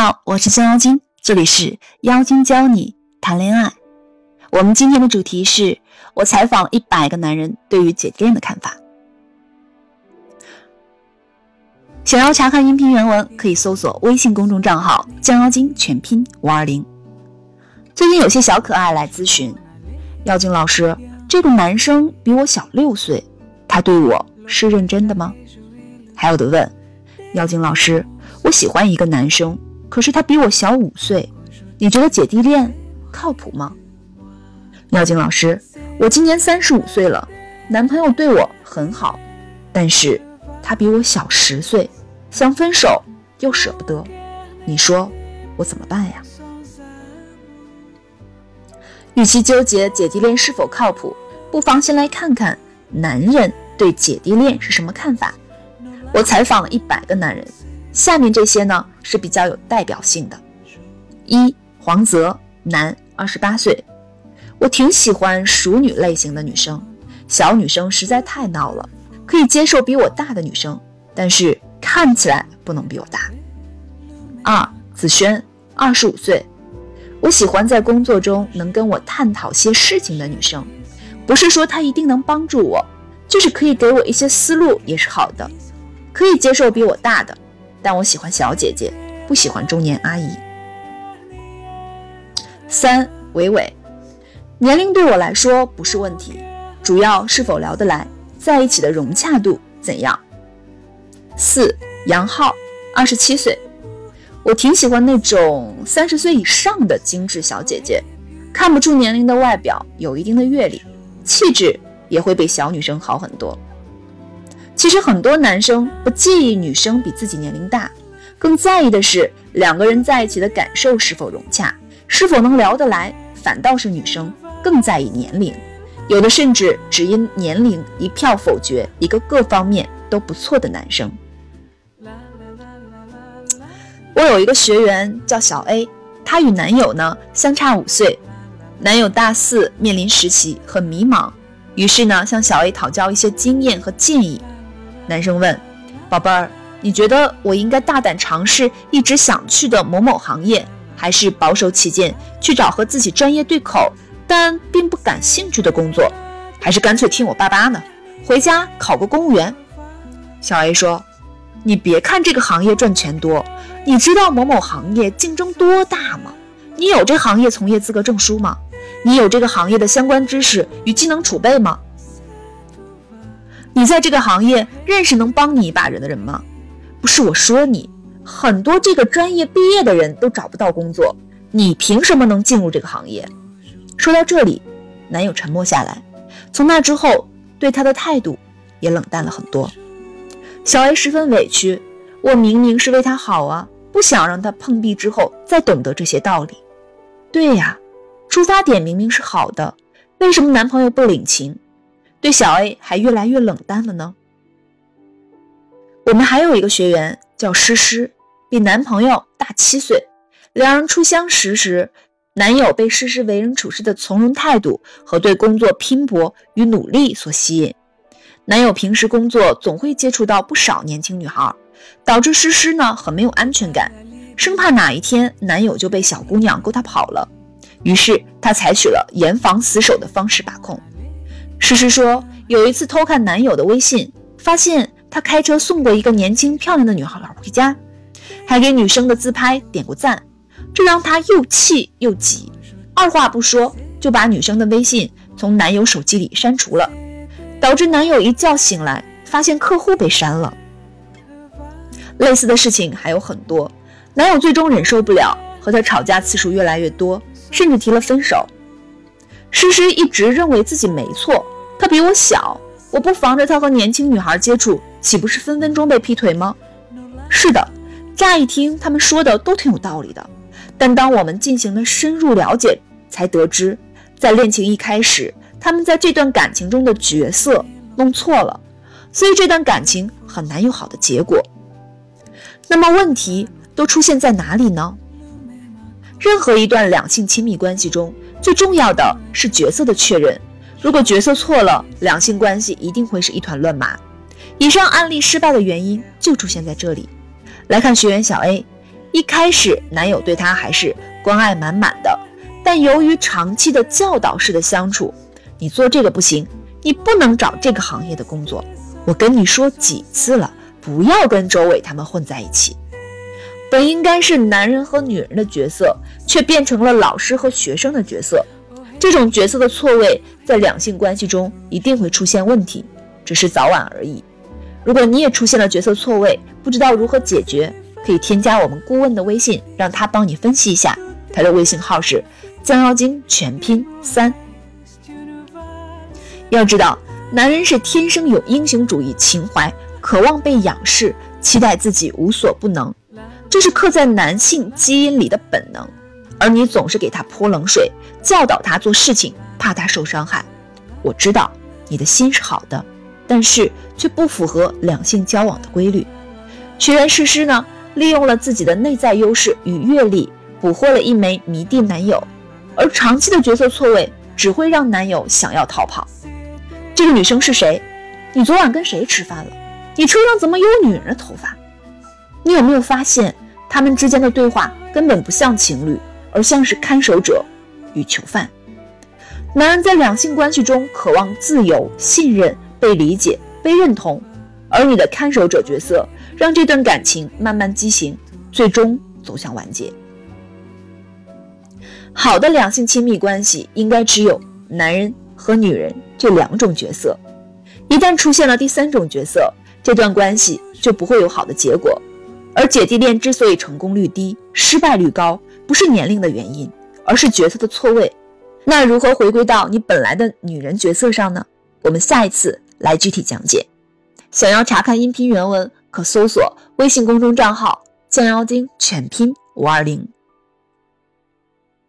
好，我是江妖精，这里是妖精教你谈恋爱。我们今天的主题是我采访了一百个男人对于姐弟恋的看法。想要查看音频原文，可以搜索微信公众账号“江妖精”全拼五二零。最近有些小可爱来咨询，妖精老师，这个男生比我小六岁，他对我是认真的吗？还有的问，妖精老师，我喜欢一个男生，可是他比我小五岁，你觉得姐弟恋靠谱吗？妖精老师，我今年三十五岁了，男朋友对我很好，但是他比我小十岁，想分手又舍不得，你说我怎么办呀？与其纠结姐弟恋是否靠谱，不妨先来看看男人对姐弟恋是什么看法。我采访了一百个男人，下面这些呢是比较有代表性的。一黄泽，男，二十八岁。我挺喜欢熟女类型的女生，小女生实在太闹了，可以接受比我大的女生，但是看起来不能比我大。二子轩，二十五岁。我喜欢在工作中能跟我探讨些事情的女生，不是说她一定能帮助我，就是可以给我一些思路也是好的。可以接受比我大的，但我喜欢小姐姐，不喜欢中年阿姨。三伟伟，年龄对我来说不是问题，主要是否聊得来，在一起的融洽度怎样。四杨浩，二十七岁。我挺喜欢那种三十岁以上的精致小姐姐，看不出年龄的外表，有一定的阅历，气质也会比小女生好很多。其实很多男生不介意女生比自己年龄大，更在意的是两个人在一起的感受是否融洽，是否能聊得来。反倒是女生更在意年龄，有的甚至只因年龄一票否决一个各方面都不错的男生。我有一个学员叫小 A，她与男友呢相差五岁，男友大四面临实习，很迷茫，于是呢向小 A 讨教一些经验和建议。男生问：“宝贝儿，你觉得我应该大胆尝试一直想去的某某行业，还是保守起见去找和自己专业对口但并不感兴趣的工作，还是干脆听我爸爸呢，回家考个公务员？”小 A 说。你别看这个行业赚钱多，你知道某某行业竞争多大吗？你有这行业从业资格证书吗？你有这个行业的相关知识与技能储备吗？你在这个行业认识能帮你一把人的人吗？不是我说你，很多这个专业毕业的人都找不到工作，你凭什么能进入这个行业？说到这里，男友沉默下来，从那之后对他的态度也冷淡了很多。小 A 十分委屈，我明明是为他好啊，不想让他碰壁之后再懂得这些道理。对呀，出发点明明是好的，为什么男朋友不领情，对小 A 还越来越冷淡了呢？我们还有一个学员叫诗诗，比男朋友大七岁，两人初相识时，男友被诗诗为人处事的从容态度和对工作拼搏与努力所吸引。男友平时工作总会接触到不少年轻女孩，导致诗诗呢很没有安全感，生怕哪一天男友就被小姑娘勾搭跑了。于是她采取了严防死守的方式把控。诗诗说，有一次偷看男友的微信，发现他开车送过一个年轻漂亮的女孩回家，还给女生的自拍点过赞，这让她又气又急，二话不说就把女生的微信从男友手机里删除了。导致男友一觉醒来，发现客户被删了。类似的事情还有很多，男友最终忍受不了，和她吵架次数越来越多，甚至提了分手。诗诗一直认为自己没错，他比我小，我不防着他和年轻女孩接触，岂不是分分钟被劈腿吗？是的，乍一听他们说的都挺有道理的，但当我们进行了深入了解，才得知，在恋情一开始。他们在这段感情中的角色弄错了，所以这段感情很难有好的结果。那么问题都出现在哪里呢？任何一段两性亲密关系中，最重要的是角色的确认。如果角色错了，两性关系一定会是一团乱麻。以上案例失败的原因就出现在这里。来看学员小 A，一开始男友对她还是关爱满满的，但由于长期的教导式的相处，你做这个不行，你不能找这个行业的工作。我跟你说几次了，不要跟周伟他们混在一起。本应该是男人和女人的角色，却变成了老师和学生的角色。这种角色的错位，在两性关系中一定会出现问题，只是早晚而已。如果你也出现了角色错位，不知道如何解决，可以添加我们顾问的微信，让他帮你分析一下。他的微信号是将妖精全拼三。要知道，男人是天生有英雄主义情怀，渴望被仰视，期待自己无所不能，这是刻在男性基因里的本能。而你总是给他泼冷水，教导他做事情，怕他受伤害。我知道你的心是好的，但是却不符合两性交往的规律。学员诗诗呢，利用了自己的内在优势与阅历，捕获了一枚迷弟男友。而长期的角色错位，只会让男友想要逃跑。这个女生是谁？你昨晚跟谁吃饭了？你车上怎么有女人的头发？你有没有发现，他们之间的对话根本不像情侣？而像是看守者与囚犯。男人在两性关系中渴望自由、信任、被理解、被认同，而你的看守者角色让这段感情慢慢畸形，最终走向完结。好的两性亲密关系应该只有男人和女人这两种角色，一旦出现了第三种角色，这段关系就不会有好的结果。而姐弟恋之所以成功率低、失败率高，不是年龄的原因，而是角色的错位。那如何回归到你本来的女人角色上呢？我们下一次来具体讲解。想要查看音频原文，可搜索微信公众账号“降妖精”全拼五二零。